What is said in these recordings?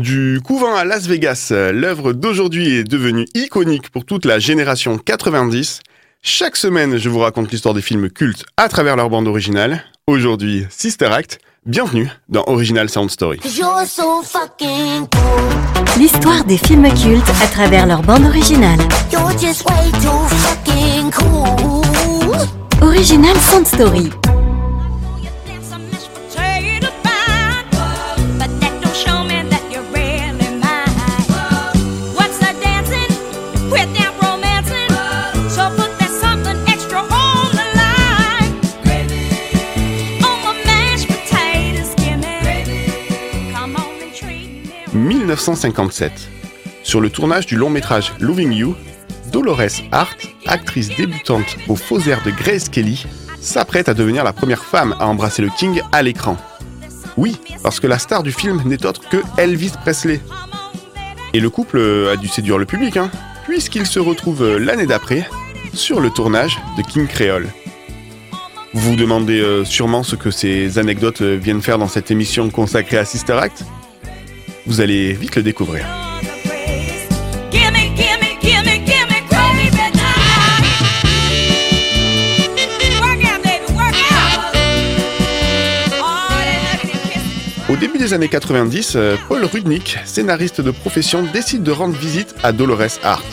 Du couvent à Las Vegas, l'œuvre d'aujourd'hui est devenue iconique pour toute la génération 90. Chaque semaine, je vous raconte l'histoire des films cultes à travers leur bande originale. Aujourd'hui, Sister Act. Bienvenue dans Original Sound Story. L'histoire des films cultes à travers leur bande originale. Original Sound Story. « 1957. Sur le tournage du long métrage Loving You, Dolores Hart, actrice débutante aux faux airs de Grace Kelly, s'apprête à devenir la première femme à embrasser le King à l'écran. Oui, parce que la star du film n'est autre que Elvis Presley. Et le couple a dû séduire le public, hein, puisqu'il se retrouve l'année d'après sur le tournage de King Creole. Vous vous demandez euh, sûrement ce que ces anecdotes viennent faire dans cette émission consacrée à Sister Act? Vous allez vite le découvrir. Au début des années 90, euh, Paul Rudnick, scénariste de profession, décide de rendre visite à Dolores Hart.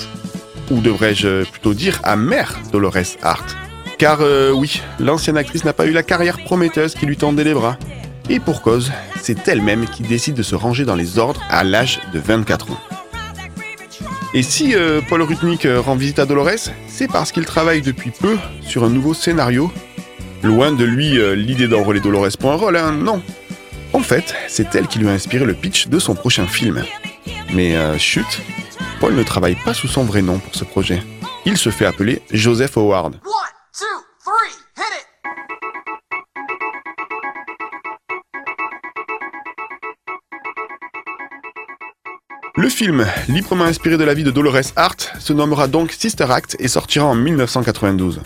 Ou devrais-je plutôt dire à mère Dolores Hart. Car euh, oui, l'ancienne actrice n'a pas eu la carrière prometteuse qui lui tendait les bras. Et pour cause, c'est elle-même qui décide de se ranger dans les ordres à l'âge de 24 ans. Et si euh, Paul Rudnick euh, rend visite à Dolores, c'est parce qu'il travaille depuis peu sur un nouveau scénario. Loin de lui euh, l'idée d'enrôler Dolores pour un rôle, hein, non. En fait, c'est elle qui lui a inspiré le pitch de son prochain film. Mais chut, Paul ne travaille pas sous son vrai nom pour ce projet. Il se fait appeler Joseph Howard. Le film, librement inspiré de la vie de Dolores Hart, se nommera donc Sister Act et sortira en 1992.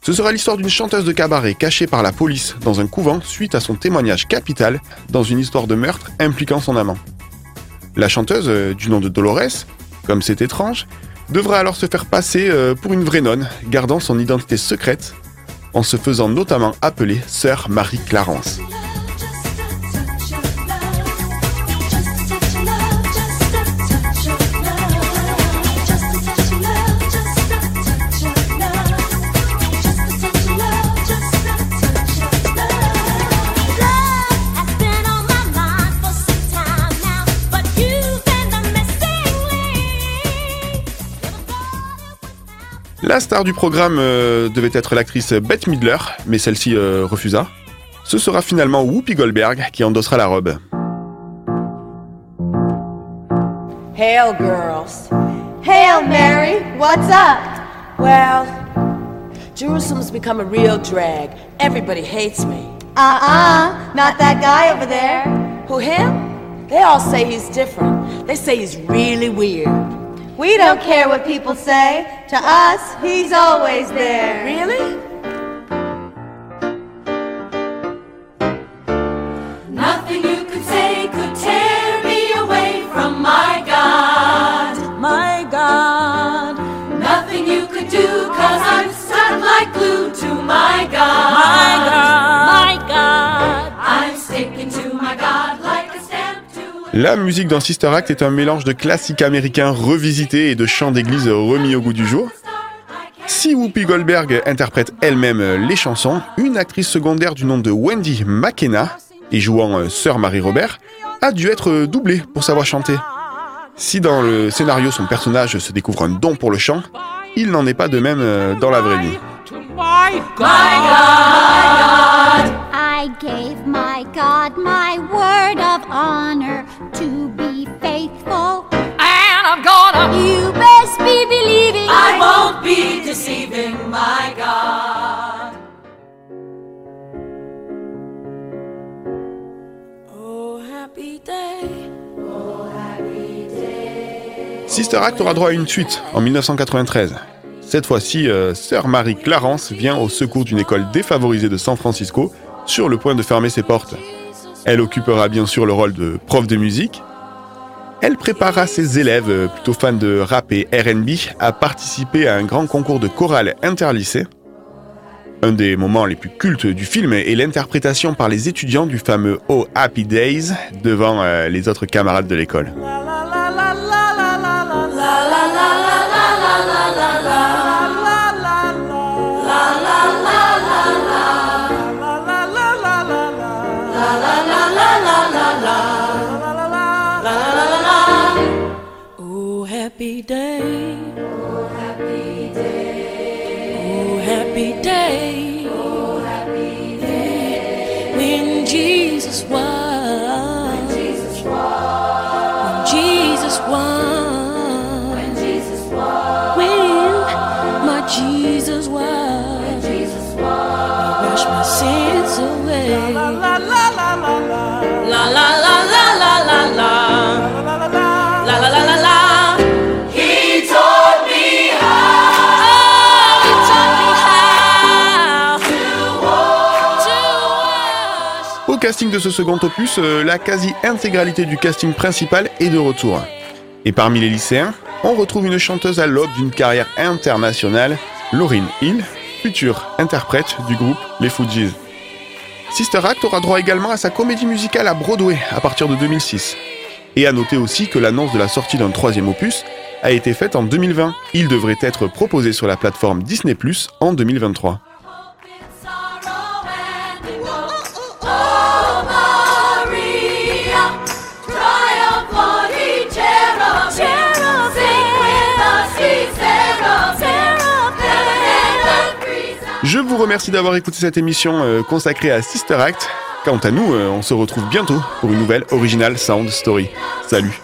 Ce sera l'histoire d'une chanteuse de cabaret cachée par la police dans un couvent suite à son témoignage capital dans une histoire de meurtre impliquant son amant. La chanteuse, euh, du nom de Dolores, comme c'est étrange, devra alors se faire passer euh, pour une vraie nonne, gardant son identité secrète, en se faisant notamment appeler Sœur Marie Clarence. La star du programme euh, devait être l'actrice Bette Midler, mais celle-ci euh, refusa. Ce sera finalement Whoopi Goldberg qui endossera la robe. Hail, girls. Hail Mary, what's up? Well, Jerusalem's become a real drag. Everybody hates me. Uh-uh, not that guy over there. Who, him? They all say he's different. They say he's really weird. We don't care what people say. To us, he's always there. Really? Nothing you could say could tear me away from my God. My God. Nothing you could do, cause I'm stuck like glue to my God. La musique dans Sister Act est un mélange de classiques américains revisités et de chants d'église remis au goût du jour. Si Whoopi Goldberg interprète elle-même les chansons, une actrice secondaire du nom de Wendy McKenna, et jouant euh, Sœur Marie Robert, a dû être doublée pour savoir chanter. Si dans le scénario son personnage se découvre un don pour le chant, il n'en est pas de même euh, dans la vraie vie. My God. I gave my God my word of honor to be faithful. And I'm gonna, You best be believing. I won't be deceiving my God. Oh, happy day. Sister Act aura droit à une suite en 1993. Cette fois-ci, euh, Sœur Marie Clarence vient au secours d'une école défavorisée de San Francisco, sur le point de fermer ses portes. Elle occupera bien sûr le rôle de prof de musique, Elle prépara ses élèves, euh, plutôt fans de rap et RB, à participer à un grand concours de chorale interlycée. Un des moments les plus cultes du film est l'interprétation par les étudiants du fameux Oh Happy Days devant euh, les autres camarades de l'école. Happy day. Oh, happy day. Oh, happy day. Oh, happy day. When Jesus won. When Jesus won. When my Jesus won. When Jesus won. He washed my sins away. La la la casting de ce second opus, euh, la quasi-intégralité du casting principal est de retour. Et parmi les lycéens, on retrouve une chanteuse à l'aube d'une carrière internationale, Lauryn Hill, future interprète du groupe Les Fugees. Sister Act aura droit également à sa comédie musicale à Broadway à partir de 2006. Et à noter aussi que l'annonce de la sortie d'un troisième opus a été faite en 2020. Il devrait être proposé sur la plateforme Disney en 2023. Vous remercie d'avoir écouté cette émission euh, consacrée à Sister Act. Quant à nous, euh, on se retrouve bientôt pour une nouvelle Original Sound Story. Salut.